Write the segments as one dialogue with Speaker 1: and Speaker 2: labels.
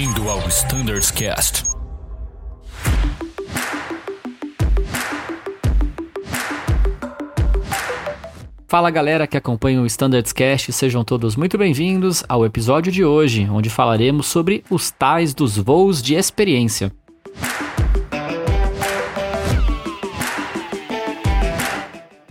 Speaker 1: Bem-vindo ao Standards Cast.
Speaker 2: Fala galera que acompanha o Standards Cast, sejam todos muito bem-vindos ao episódio de hoje, onde falaremos sobre os tais dos voos de experiência.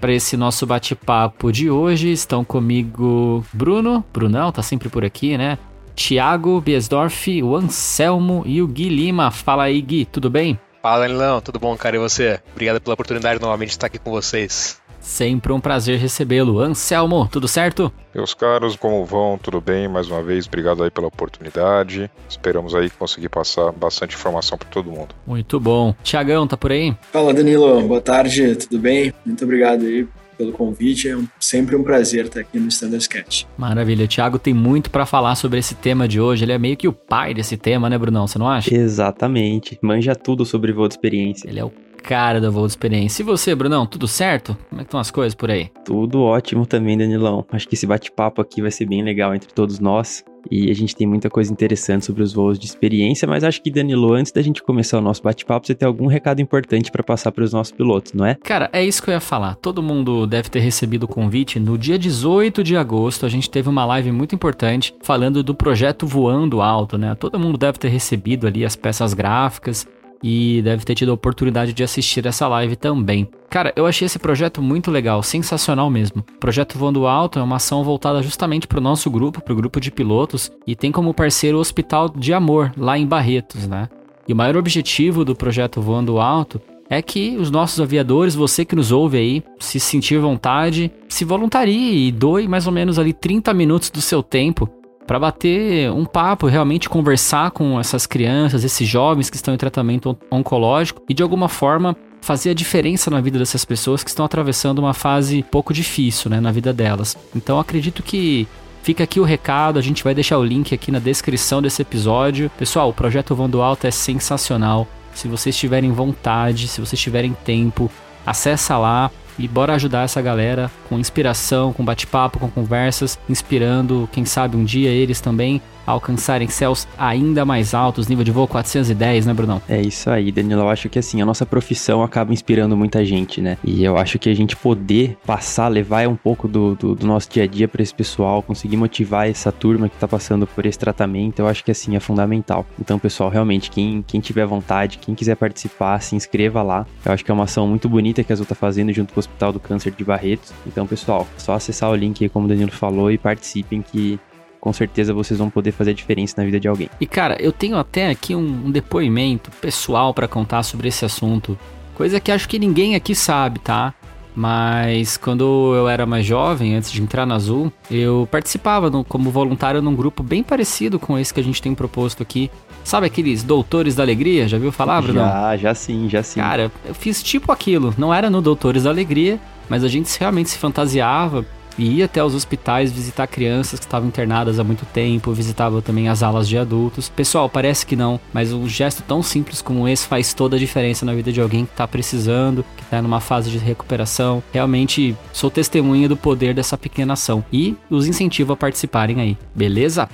Speaker 2: Para esse nosso bate-papo de hoje, estão comigo Bruno, Brunão, tá sempre por aqui, né? Tiago Biesdorf, o Anselmo e o Gui Lima. Fala aí, Gui, tudo bem?
Speaker 3: Fala, Nilão, tudo bom, cara? E você? Obrigado pela oportunidade novamente de estar aqui com vocês.
Speaker 2: Sempre um prazer recebê-lo. Anselmo, tudo certo?
Speaker 4: Meus caros, como vão? Tudo bem? Mais uma vez, obrigado aí pela oportunidade. Esperamos aí conseguir passar bastante informação para todo mundo.
Speaker 2: Muito bom. Tiagão, tá por aí?
Speaker 5: Fala, Danilo. Boa tarde, tudo bem? Muito obrigado aí pelo convite. É um, sempre um prazer estar aqui no Standard Sketch.
Speaker 2: Maravilha. O Thiago tem muito para falar sobre esse tema de hoje. Ele é meio que o pai desse tema, né, Brunão? Você não acha?
Speaker 6: Exatamente. Manja tudo sobre voo de experiência.
Speaker 2: Ele é o cara da voo de experiência. E você, Brunão, tudo certo? Como é que estão as coisas por aí?
Speaker 6: Tudo ótimo também, Danilão. Acho que esse bate-papo aqui vai ser bem legal entre todos nós. E a gente tem muita coisa interessante sobre os voos de experiência, mas acho que, Danilo, antes da gente começar o nosso bate-papo, você tem algum recado importante para passar para os nossos pilotos, não é?
Speaker 2: Cara, é isso que eu ia falar. Todo mundo deve ter recebido o convite. No dia 18 de agosto, a gente teve uma live muito importante falando do projeto Voando Alto, né? Todo mundo deve ter recebido ali as peças gráficas e deve ter tido a oportunidade de assistir essa live também. Cara, eu achei esse projeto muito legal, sensacional mesmo. O projeto Voando Alto é uma ação voltada justamente para o nosso grupo, para o grupo de pilotos, e tem como parceiro o Hospital de Amor, lá em Barretos, né? E o maior objetivo do projeto Voando Alto é que os nossos aviadores, você que nos ouve aí, se sentir vontade, se voluntarie e doe mais ou menos ali 30 minutos do seu tempo para bater um papo, realmente conversar com essas crianças, esses jovens que estão em tratamento oncológico e de alguma forma fazer a diferença na vida dessas pessoas que estão atravessando uma fase pouco difícil, né, na vida delas. Então acredito que Fica aqui o recado, a gente vai deixar o link aqui na descrição desse episódio. Pessoal, o projeto Voando Alto é sensacional. Se vocês tiverem vontade, se vocês tiverem tempo, acessa lá, e bora ajudar essa galera com inspiração, com bate-papo, com conversas, inspirando, quem sabe um dia eles também alcançarem céus ainda mais altos, nível de voo 410, né, Brunão?
Speaker 6: É isso aí, Danilo. Eu acho que assim, a nossa profissão acaba inspirando muita gente, né? E eu acho que a gente poder passar, levar um pouco do, do, do nosso dia a dia para esse pessoal, conseguir motivar essa turma que tá passando por esse tratamento, eu acho que assim é fundamental. Então, pessoal, realmente, quem, quem tiver vontade, quem quiser participar, se inscreva lá. Eu acho que é uma ação muito bonita que a Azul tá fazendo junto com o Hospital do Câncer de Barretos. Então, pessoal, só acessar o link aí, como o Danilo falou, e participem que com certeza vocês vão poder fazer a diferença na vida de alguém.
Speaker 2: E cara, eu tenho até aqui um, um depoimento pessoal para contar sobre esse assunto, coisa que acho que ninguém aqui sabe, tá? Mas quando eu era mais jovem, antes de entrar na Azul, eu participava no, como voluntário num grupo bem parecido com esse que a gente tem proposto aqui. Sabe aqueles Doutores da Alegria? Já viu falar, Bruno?
Speaker 6: Já, já sim, já sim.
Speaker 2: Cara, eu fiz tipo aquilo. Não era no Doutores da Alegria, mas a gente realmente se fantasiava e ia até os hospitais visitar crianças que estavam internadas há muito tempo, visitava também as alas de adultos. Pessoal, parece que não, mas um gesto tão simples como esse faz toda a diferença na vida de alguém que está precisando, que está numa fase de recuperação. Realmente sou testemunha do poder dessa pequena ação e os incentivo a participarem aí, beleza?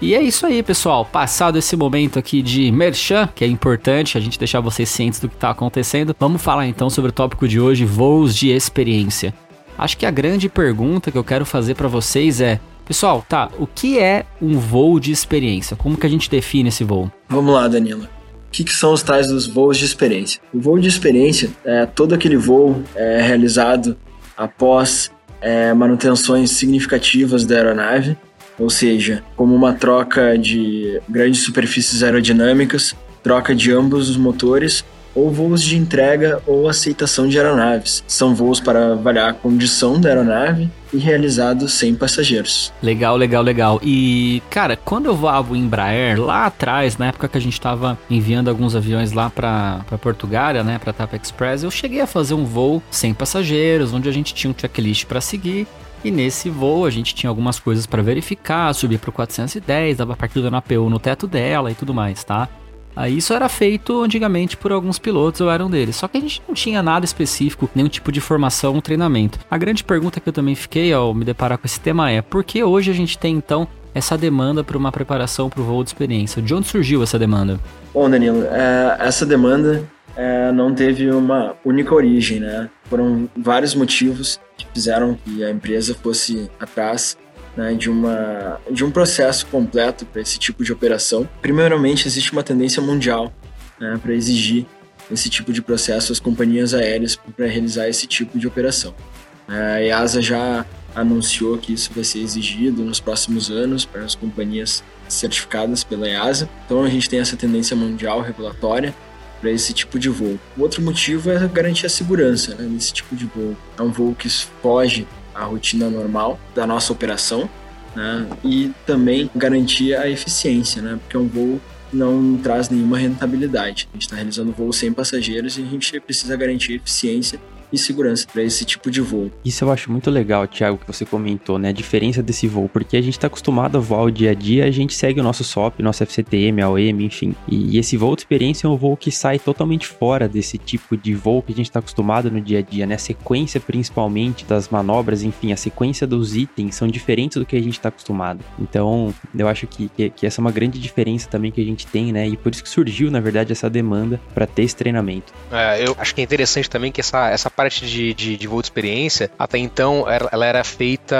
Speaker 2: E é isso aí, pessoal. Passado esse momento aqui de merchan, que é importante a gente deixar vocês cientes do que está acontecendo, vamos falar então sobre o tópico de hoje, voos de experiência. Acho que a grande pergunta que eu quero fazer para vocês é, pessoal, tá, o que é um voo de experiência? Como que a gente define esse voo?
Speaker 5: Vamos lá, Danilo. O que, que, são os tais dos voos de experiência? O voo de experiência é todo aquele voo é, realizado após é, manutenções significativas da aeronave ou seja, como uma troca de grandes superfícies aerodinâmicas, troca de ambos os motores, ou voos de entrega ou aceitação de aeronaves. São voos para avaliar a condição da aeronave e realizados sem passageiros.
Speaker 2: Legal, legal, legal. E, cara, quando eu voava o Embraer, lá atrás, na época que a gente estava enviando alguns aviões lá para Portugália, né, para Tapa Express, eu cheguei a fazer um voo sem passageiros, onde a gente tinha um checklist para seguir e nesse voo a gente tinha algumas coisas para verificar, subir para o 410, dava partida na APU no teto dela e tudo mais, tá? Aí isso era feito antigamente por alguns pilotos, eu era um deles. Só que a gente não tinha nada específico, nenhum tipo de formação ou treinamento. A grande pergunta que eu também fiquei ao me deparar com esse tema é: por que hoje a gente tem então essa demanda para uma preparação para o voo de experiência? De onde surgiu essa demanda?
Speaker 5: Bom, Danilo, é, essa demanda é, não teve uma única origem, né? Foram vários motivos que fizeram que a empresa fosse atrás né, de, uma, de um processo completo para esse tipo de operação. Primeiramente, existe uma tendência mundial né, para exigir esse tipo de processo às companhias aéreas para realizar esse tipo de operação. A EASA já anunciou que isso vai ser exigido nos próximos anos para as companhias certificadas pela EASA. Então a gente tem essa tendência mundial regulatória para esse tipo de voo. O outro motivo é garantir a segurança né, desse tipo de voo. É um voo que foge à rotina normal da nossa operação né, e também garantir a eficiência, né, porque é um voo que não traz nenhuma rentabilidade. A gente está realizando voo sem passageiros e a gente precisa garantir eficiência e segurança para esse tipo de voo.
Speaker 6: Isso eu acho muito legal, Thiago, que você comentou, né? A diferença desse voo, porque a gente está acostumado a voar o dia a dia, a gente segue o nosso SOP, nosso FCTM, AOM, enfim. E esse voo de experiência é um voo que sai totalmente fora desse tipo de voo que a gente está acostumado no dia a dia, né? A sequência principalmente das manobras, enfim, a sequência dos itens são diferentes do que a gente está acostumado. Então, eu acho que, que, que, essa é uma grande diferença também que a gente tem, né? E por isso que surgiu, na verdade, essa demanda para ter esse treinamento.
Speaker 3: É, eu acho que é interessante também que essa, essa parte de, de, de voo de experiência, até então, ela era feita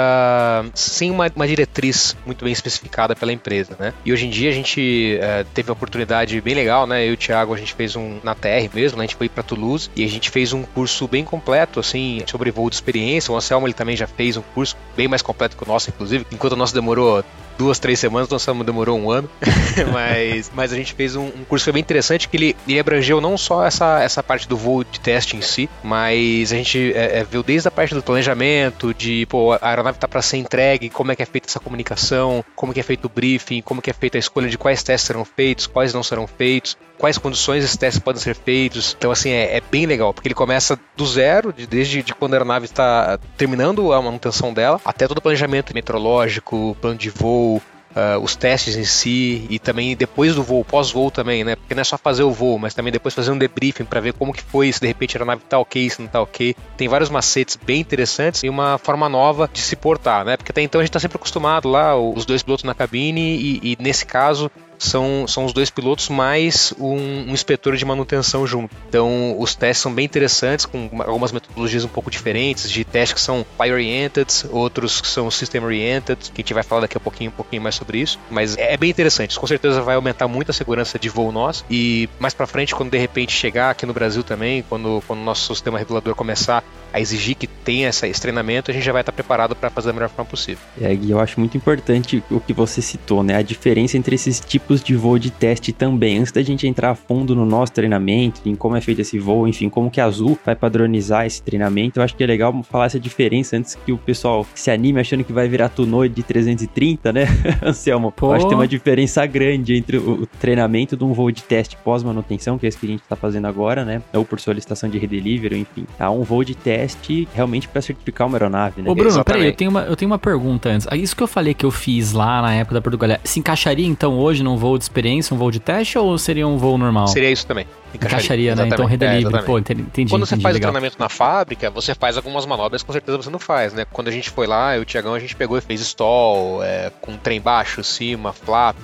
Speaker 3: sem uma, uma diretriz muito bem especificada pela empresa, né? E hoje em dia a gente é, teve uma oportunidade bem legal, né? Eu e o Thiago, a gente fez um na TR mesmo, né? A gente foi para Toulouse e a gente fez um curso bem completo, assim, sobre voo de experiência. O Anselmo, ele também já fez um curso bem mais completo que o nosso, inclusive, enquanto o nosso demorou duas, três semanas, então Samu demorou um ano. mas, mas a gente fez um, um, curso que foi bem interessante, que ele, ele abrangeu não só essa, essa parte do voo de teste em si, mas a gente é, é, viu desde a parte do planejamento, de pô, a aeronave tá para ser entregue, como é que é feita essa comunicação, como que é feito o briefing, como que é feita a escolha de quais testes serão feitos, quais não serão feitos, quais condições esses testes podem ser feitos. Então, assim, é, é bem legal, porque ele começa do zero, de, desde de quando a aeronave está terminando a manutenção dela, até todo o planejamento meteorológico, plano de voo, uh, os testes em si e também depois do voo, pós-voo também, né? Porque não é só fazer o voo, mas também depois fazer um debriefing para ver como que foi, se de repente a aeronave tá ok, se não tá ok. Tem vários macetes bem interessantes e uma forma nova de se portar, né? Porque até então a gente tá sempre acostumado lá, os dois pilotos na cabine e, e nesse caso são, são os dois pilotos mais um, um, inspetor de manutenção junto. Então, os testes são bem interessantes, com algumas metodologias um pouco diferentes, de testes que são Pie-oriented, outros que são System-oriented, que a gente vai falar daqui a pouquinho, um pouquinho mais sobre isso. Mas é bem interessante, com certeza vai aumentar muito a segurança de voo nosso. E mais para frente, quando de repente chegar aqui no Brasil também, quando, quando o nosso sistema regulador começar a exigir que tenha essa, esse treinamento, a gente já vai estar preparado para fazer da melhor forma possível.
Speaker 6: É, e eu acho muito importante o que você citou, né? A diferença entre esses tipos de voo de teste também. Antes da gente entrar a fundo no nosso treinamento, em como é feito esse voo, enfim, como que a Azul vai padronizar esse treinamento, eu acho que é legal falar essa diferença antes que o pessoal se anime achando que vai virar Tunoid de 330, né? Anselmo, Pô. eu acho que tem uma diferença grande entre o, o treinamento de um voo de teste pós-manutenção, que é esse que a gente está fazendo agora, né? Ou por solicitação de redelivery, enfim. Tá um voo de teste teste realmente para certificar uma aeronave, né?
Speaker 2: Ô, Bruno, Exatamente. peraí, eu tenho, uma, eu tenho uma pergunta antes. Isso que eu falei que eu fiz lá na época da Portugal, se encaixaria então hoje num voo de experiência, um voo de teste, ou seria um voo normal?
Speaker 3: Seria isso também.
Speaker 2: Encaixaria, encaixaria né? Então redelivery. É, Pô, entendi.
Speaker 3: Quando você
Speaker 2: entendi,
Speaker 3: faz
Speaker 2: legal.
Speaker 3: o treinamento na fábrica, você faz algumas manobras com certeza você não faz, né? Quando a gente foi lá, eu e o Tiagão, a gente pegou e fez stall, é, com trem baixo, cima, flap,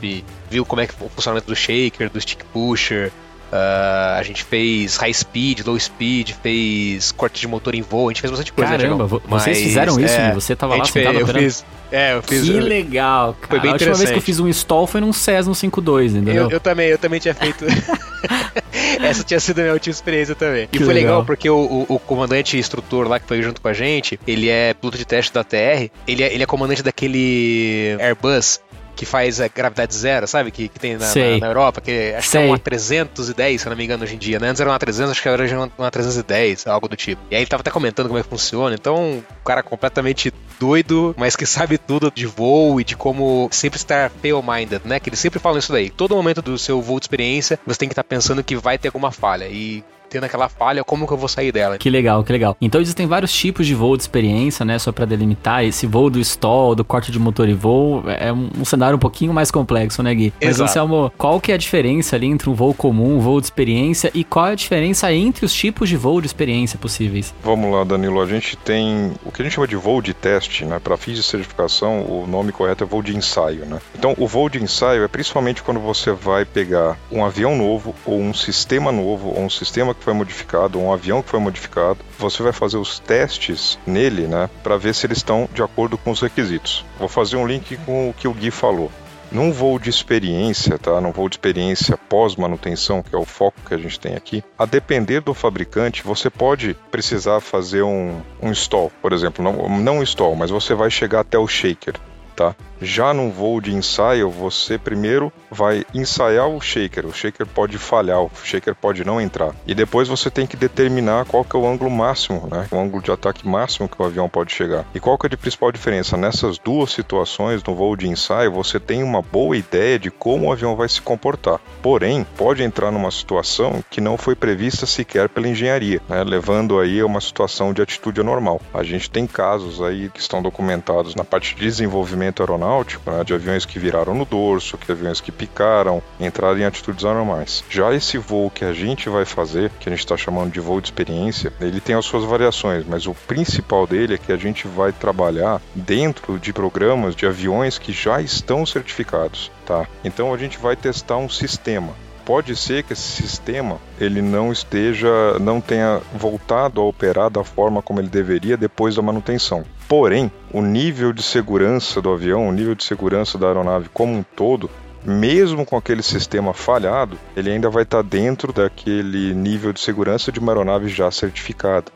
Speaker 3: viu como é que o funcionamento do shaker, do stick pusher, Uh, a gente fez high speed, low speed, fez corte de motor em voo, a gente fez bastante coisa.
Speaker 2: Caramba, né, vocês fizeram isso? É, você tava lá sentado
Speaker 3: eu fiz, É, eu fiz.
Speaker 2: Que legal, cara.
Speaker 3: Foi bem
Speaker 2: a última vez que eu fiz um stall foi num Cessna 52, entendeu?
Speaker 3: Eu, eu também, eu também tinha feito. Essa tinha sido a minha última experiência também. Que e foi legal, legal porque o, o, o, comandante instrutor lá que foi junto com a gente, ele é piloto de teste da TR, ele é, ele é comandante daquele Airbus que faz a gravidade zero, sabe? Que, que tem na, na, na, Europa, que acho Sei. que é uma 310, se não me engano, hoje em dia, né? Antes era uma 300, acho que agora é uma 310, algo do tipo. E aí ele tava até comentando como é que funciona, então, um cara completamente doido, mas que sabe tudo de voo e de como sempre estar fail-minded, né? Que eles sempre falam isso daí. Todo momento do seu voo de experiência, você tem que estar tá pensando que vai ter alguma falha. E tendo aquela falha, como que eu vou sair dela?
Speaker 2: Que legal, que legal. Então existem vários tipos de voo de experiência, né? Só para delimitar, esse voo do stall, do corte de motor e voo, é um, um cenário um pouquinho mais complexo, né, Gui? Mas,
Speaker 3: Exato.
Speaker 2: Anselmo, qual que é a diferença ali entre um voo comum, um voo de experiência e qual é a diferença entre os tipos de voo de experiência possíveis?
Speaker 4: Vamos lá, Danilo. A gente tem o que a gente chama de voo de teste, né? Para fins de certificação, o nome correto é voo de ensaio, né? Então, o voo de ensaio é principalmente quando você vai pegar um avião novo ou um sistema novo ou um sistema que foi modificado, um avião que foi modificado, você vai fazer os testes nele, né, para ver se eles estão de acordo com os requisitos. Vou fazer um link com o que o Gui falou. Num voo de experiência, tá? Num voo de experiência pós-manutenção, que é o foco que a gente tem aqui, a depender do fabricante, você pode precisar fazer um, um stall, por exemplo, não, não um stall, mas você vai chegar até o shaker, tá? Já num voo de ensaio, você primeiro vai ensaiar o shaker. O shaker pode falhar, o shaker pode não entrar. E depois você tem que determinar qual que é o ângulo máximo, né? O ângulo de ataque máximo que o avião pode chegar. E qual que é a principal diferença? Nessas duas situações, no voo de ensaio, você tem uma boa ideia de como o avião vai se comportar. Porém, pode entrar numa situação que não foi prevista sequer pela engenharia, né? levando aí a uma situação de atitude anormal. A gente tem casos aí que estão documentados na parte de desenvolvimento aeronáutico, né? de aviões que viraram no dorso, que aviões que picaram, entraram em atitudes anormais. Já esse voo que a gente vai fazer, que a gente está chamando de voo de experiência, ele tem as suas variações, mas o principal dele é que a gente vai trabalhar dentro de programas de aviões que já estão certificados, tá? Então a gente vai testar um sistema pode ser que esse sistema ele não esteja, não tenha voltado a operar da forma como ele deveria depois da manutenção. Porém, o nível de segurança do avião, o nível de segurança da aeronave como um todo, mesmo com aquele sistema falhado, ele ainda vai estar dentro daquele nível de segurança de uma aeronave já certificada.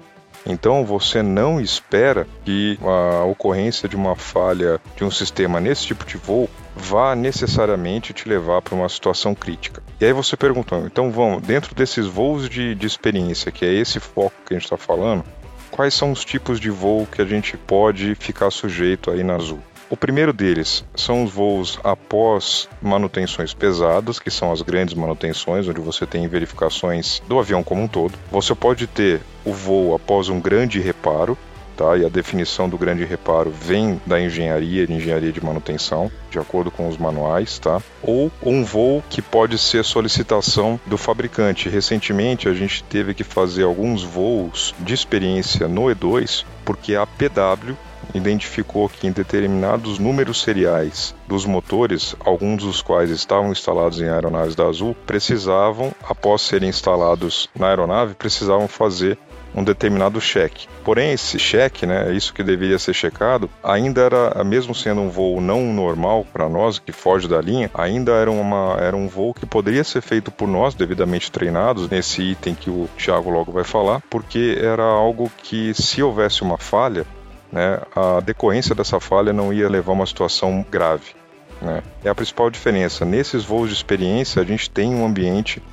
Speaker 4: Então você não espera que a ocorrência de uma falha de um sistema nesse tipo de voo vá necessariamente te levar para uma situação crítica. E aí você perguntou, então vamos, dentro desses voos de, de experiência, que é esse foco que a gente está falando, quais são os tipos de voo que a gente pode ficar sujeito aí na Azul? O primeiro deles são os voos após manutenções pesadas, que são as grandes manutenções, onde você tem verificações do avião como um todo. Você pode ter o voo após um grande reparo, Tá? E a definição do grande reparo vem da engenharia, de engenharia de manutenção, de acordo com os manuais, tá? Ou um voo que pode ser solicitação do fabricante. Recentemente a gente teve que fazer alguns voos de experiência no E2, porque a PW identificou que em determinados números seriais dos motores, alguns dos quais estavam instalados em aeronaves da Azul, precisavam, após serem instalados na aeronave, precisavam fazer um determinado cheque. Porém, esse cheque, né, isso que deveria ser checado, ainda era, mesmo sendo um voo não normal para nós, que foge da linha, ainda era, uma, era um voo que poderia ser feito por nós, devidamente treinados, nesse item que o Thiago logo vai falar, porque era algo que, se houvesse uma falha, né, a decorrência dessa falha não ia levar a uma situação grave. Né? É a principal diferença. Nesses voos de experiência, a gente tem um ambiente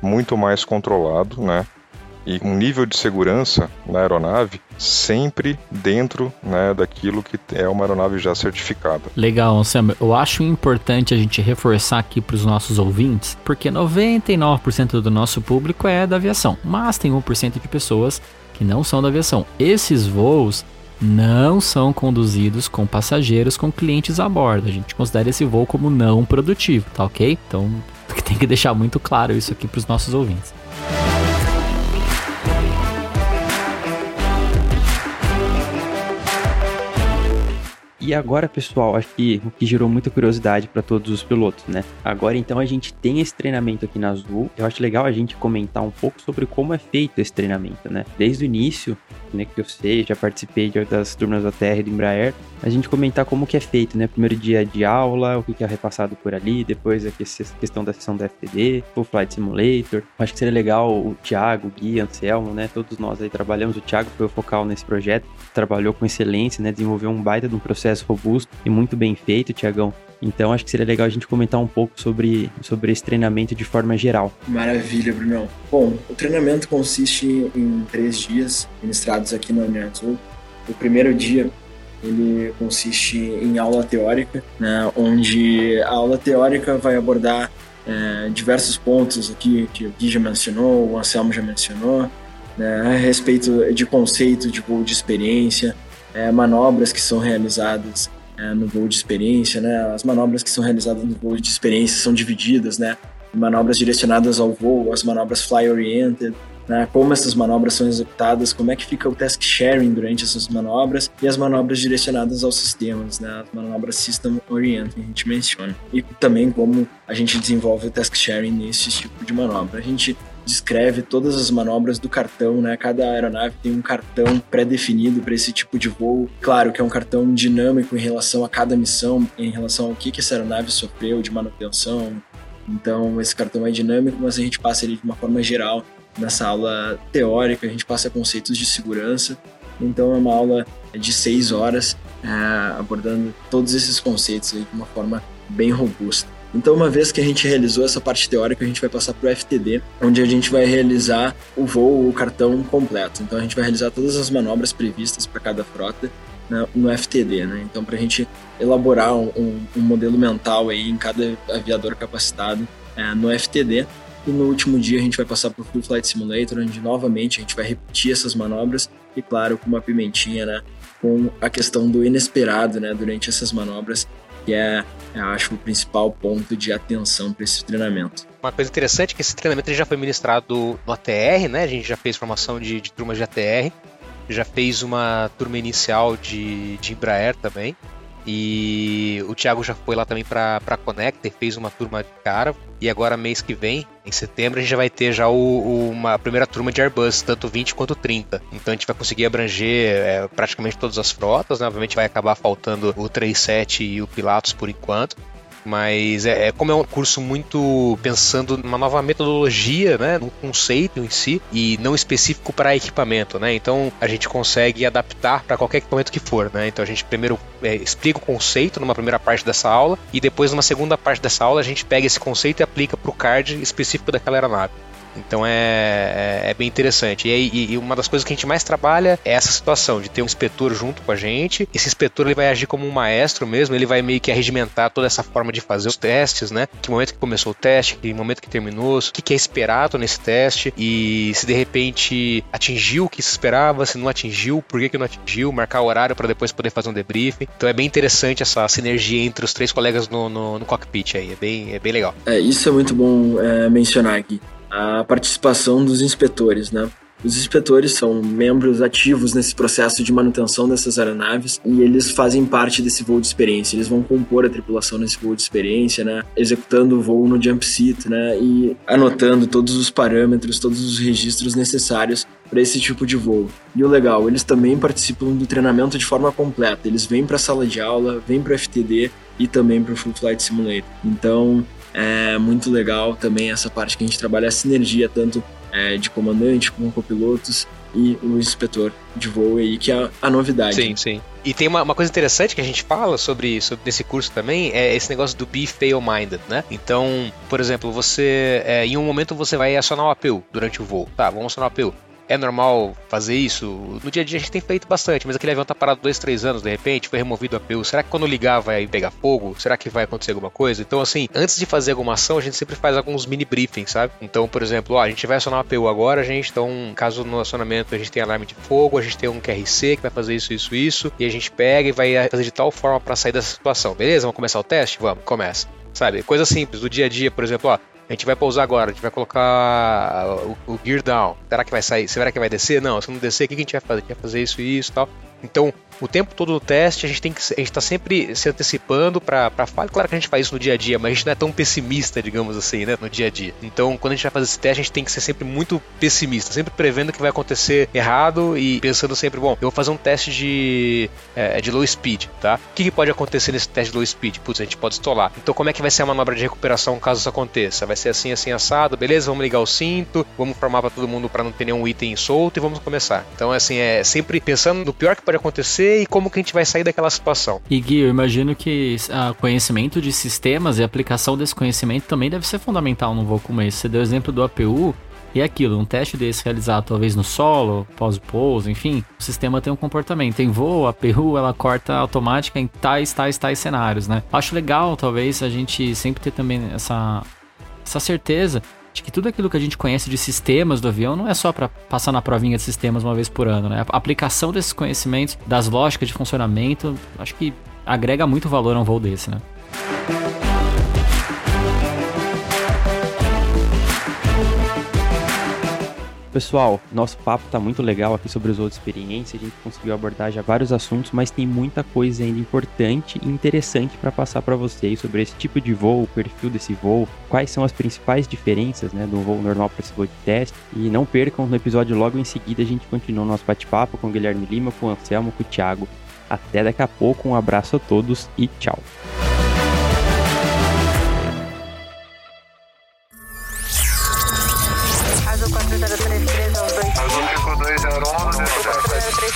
Speaker 4: muito mais controlado, né? E um nível de segurança na aeronave sempre dentro né, daquilo que é uma aeronave já certificada.
Speaker 2: Legal, Sam. Eu acho importante a gente reforçar aqui para os nossos ouvintes, porque 99% do nosso público é da aviação, mas tem 1% de pessoas que não são da aviação. Esses voos não são conduzidos com passageiros com clientes a bordo. A gente considera esse voo como não produtivo, tá ok? Então tem que deixar muito claro isso aqui para os nossos ouvintes.
Speaker 6: E agora, pessoal, acho que o que gerou muita curiosidade para todos os pilotos, né? Agora, então, a gente tem esse treinamento aqui na Azul. Eu acho legal a gente comentar um pouco sobre como é feito esse treinamento, né? Desde o início, né, que eu sei, já participei das turmas da TR do Embraer, a gente comentar como que é feito, né? Primeiro dia de aula, o que é repassado por ali, depois a questão da sessão da FTD, o Flight Simulator. Acho que seria legal o Thiago, o Gui, Anselmo, né? Todos nós aí trabalhamos. O Thiago foi o focal nesse projeto, trabalhou com excelência, né? Desenvolveu um baita de um processo robusto e muito bem feito, Tiagão. Então acho que seria legal a gente comentar um pouco sobre, sobre esse treinamento de forma geral.
Speaker 5: Maravilha, Brunão. Bom, o treinamento consiste em três dias ministrados aqui na União. O primeiro dia ele consiste em aula teórica, né, onde a aula teórica vai abordar é, diversos pontos aqui que o Gui já mencionou, o Anselmo já mencionou, né, a respeito de conceito de voo de experiência, é, manobras que são realizadas é, no voo de experiência, né, as manobras que são realizadas no voo de experiência são divididas, né, manobras direcionadas ao voo, as manobras fly-oriented, né, como essas manobras são executadas, como é que fica o task sharing durante essas manobras e as manobras direcionadas aos sistemas, né, as manobras system oriented, a gente menciona. E também como a gente desenvolve o task sharing nesse tipo de manobra. A gente descreve todas as manobras do cartão, né? Cada aeronave tem um cartão pré-definido para esse tipo de voo. Claro que é um cartão dinâmico em relação a cada missão, em relação ao que, que essa aeronave sofreu de manutenção. Então, esse cartão é dinâmico, mas a gente passa ele de uma forma geral Nessa aula teórica, a gente passa conceitos de segurança. Então, é uma aula de seis horas, é, abordando todos esses conceitos aí de uma forma bem robusta. Então, uma vez que a gente realizou essa parte teórica, a gente vai passar para o FTD, onde a gente vai realizar o voo, o cartão completo. Então, a gente vai realizar todas as manobras previstas para cada frota né, no FTD. Né? Então, para a gente elaborar um, um, um, modelo mental aí em cada aviador capacitado é, no FTD, e no último dia a gente vai passar para o Full Flight Simulator, onde novamente a gente vai repetir essas manobras e, claro, com uma pimentinha, né? Com a questão do inesperado, né? Durante essas manobras, que é, eu acho, o principal ponto de atenção para esse treinamento.
Speaker 3: Uma coisa interessante é que esse treinamento já foi ministrado no ATR, né? A gente já fez formação de, de turmas de ATR, já fez uma turma inicial de, de Embraer também. E o Thiago já foi lá também para Connect, fez uma turma de cara. E agora, mês que vem, em setembro, a gente já vai ter já o, o, uma primeira turma de Airbus, tanto 20 quanto 30. Então a gente vai conseguir abranger é, praticamente todas as frotas, né? Obviamente vai acabar faltando o 37 e o Pilatos por enquanto. Mas é, é, como é um curso muito pensando numa nova metodologia, né, num conceito em si e não específico para equipamento, né? Então a gente consegue adaptar para qualquer equipamento que for, né? Então a gente primeiro é, explica o conceito numa primeira parte dessa aula e depois numa segunda parte dessa aula a gente pega esse conceito e aplica para o card específico daquela aeronave. Então é, é, é bem interessante. E, e, uma das coisas que a gente mais trabalha é essa situação de ter um inspetor junto com a gente. Esse inspetor ele vai agir como um maestro mesmo, ele vai meio que arregimentar toda essa forma de fazer os testes, né? Que momento que começou o teste, que momento que terminou, o que é esperado nesse teste e se de repente atingiu o que se esperava, se não atingiu, por que, que não atingiu, marcar o horário para depois poder fazer um debriefing. Então é bem interessante essa sinergia entre os três colegas no, no, no cockpit aí, é bem, é bem legal.
Speaker 5: É, isso é muito bom é, mencionar aqui a participação dos inspetores, né? Os inspetores são membros ativos nesse processo de manutenção dessas aeronaves e eles fazem parte desse voo de experiência. Eles vão compor a tripulação nesse voo de experiência, né? Executando o voo no jump seat, né? E anotando todos os parâmetros, todos os registros necessários para esse tipo de voo. E o legal, eles também participam do treinamento de forma completa. Eles vêm para a sala de aula, vêm para o FTD e também para o Full Flight Simulator. Então, é muito legal também essa parte que a gente trabalha a sinergia tanto é, de comandante com copilotos e o inspetor de voo aí, que é a novidade.
Speaker 3: Sim, sim. E tem uma, uma, coisa interessante que a gente fala sobre, sobre esse curso também, é esse negócio do be fail-minded, né? Então, por exemplo, você, é, em um momento você vai acionar o APU durante o voo. Tá, vamos acionar o APU é normal fazer isso? No dia a dia a gente tem feito bastante, mas aquele avião tá parado dois, três anos, de repente, foi removido a APU. Será que quando ligar vai pegar fogo? Será que vai acontecer alguma coisa? Então, assim, antes de fazer alguma ação, a gente sempre faz alguns mini briefings, sabe? Então, por exemplo, ó, a gente vai acionar uma APU agora, gente, então, caso no acionamento a gente tenha alarme de fogo, a gente tem um QRC que vai fazer isso, isso, isso, e a gente pega e vai fazer de tal forma para sair dessa situação. Beleza? Vamos começar o teste? Vamos, começa. Sabe? Coisa simples do dia a dia, por exemplo, ó, a gente vai pousar agora, a gente vai colocar o, o, gear down. Será que vai sair? Será que vai descer? Não, se não descer, o que a gente vai fazer? A gente vai fazer isso e isso e tal. Então, o tempo todo do teste, a gente tem que a gente está sempre se antecipando para falar. Claro que a gente faz isso no dia a dia, mas a gente não é tão pessimista, digamos assim, né, no dia a dia. Então, quando a gente vai fazer esse teste, a gente tem que ser sempre muito pessimista, sempre prevendo que vai acontecer errado e pensando sempre, bom, eu vou fazer um teste de, é, de low speed, tá? O que, que, pode acontecer nesse teste de low speed? Putz, a gente pode estolar. Então, como é que vai ser a manobra de recuperação caso isso aconteça? Vai ser assim, assim, assado, beleza? Vamos ligar o cinto, vamos formar para todo mundo para não ter nenhum item solto e vamos começar. Então, assim, é sempre pensando no pior que pode acontecer e como que a gente vai sair daquela situação.
Speaker 2: E Gui, eu imagino que o conhecimento de sistemas e aplicação desse conhecimento também deve ser fundamental num voo como esse. Você deu o exemplo do APU, e é aquilo, um teste desse realizado talvez no solo, pós-pouso, enfim, o sistema tem um comportamento. Em voo, a PU ela corta automática em tais, tais, tais cenários, né? Acho legal, talvez, a gente sempre ter também essa essa certeza de que tudo aquilo que a gente conhece de sistemas do avião não é só para passar na provinha de sistemas uma vez por ano, né? A aplicação desses conhecimentos, das lógicas de funcionamento, acho que agrega muito valor a um voo desse, né?
Speaker 6: Pessoal, nosso papo tá muito legal aqui sobre os outros experiências. A gente conseguiu abordar já vários assuntos, mas tem muita coisa ainda importante e interessante para passar para vocês sobre esse tipo de voo, o perfil desse voo, quais são as principais diferenças, né, do voo normal para esse voo de teste. E não percam no episódio logo em seguida a gente continua o nosso bate-papo com o Guilherme Lima, com o Anselmo, com o Thiago. Até daqui a pouco, um abraço a todos e tchau.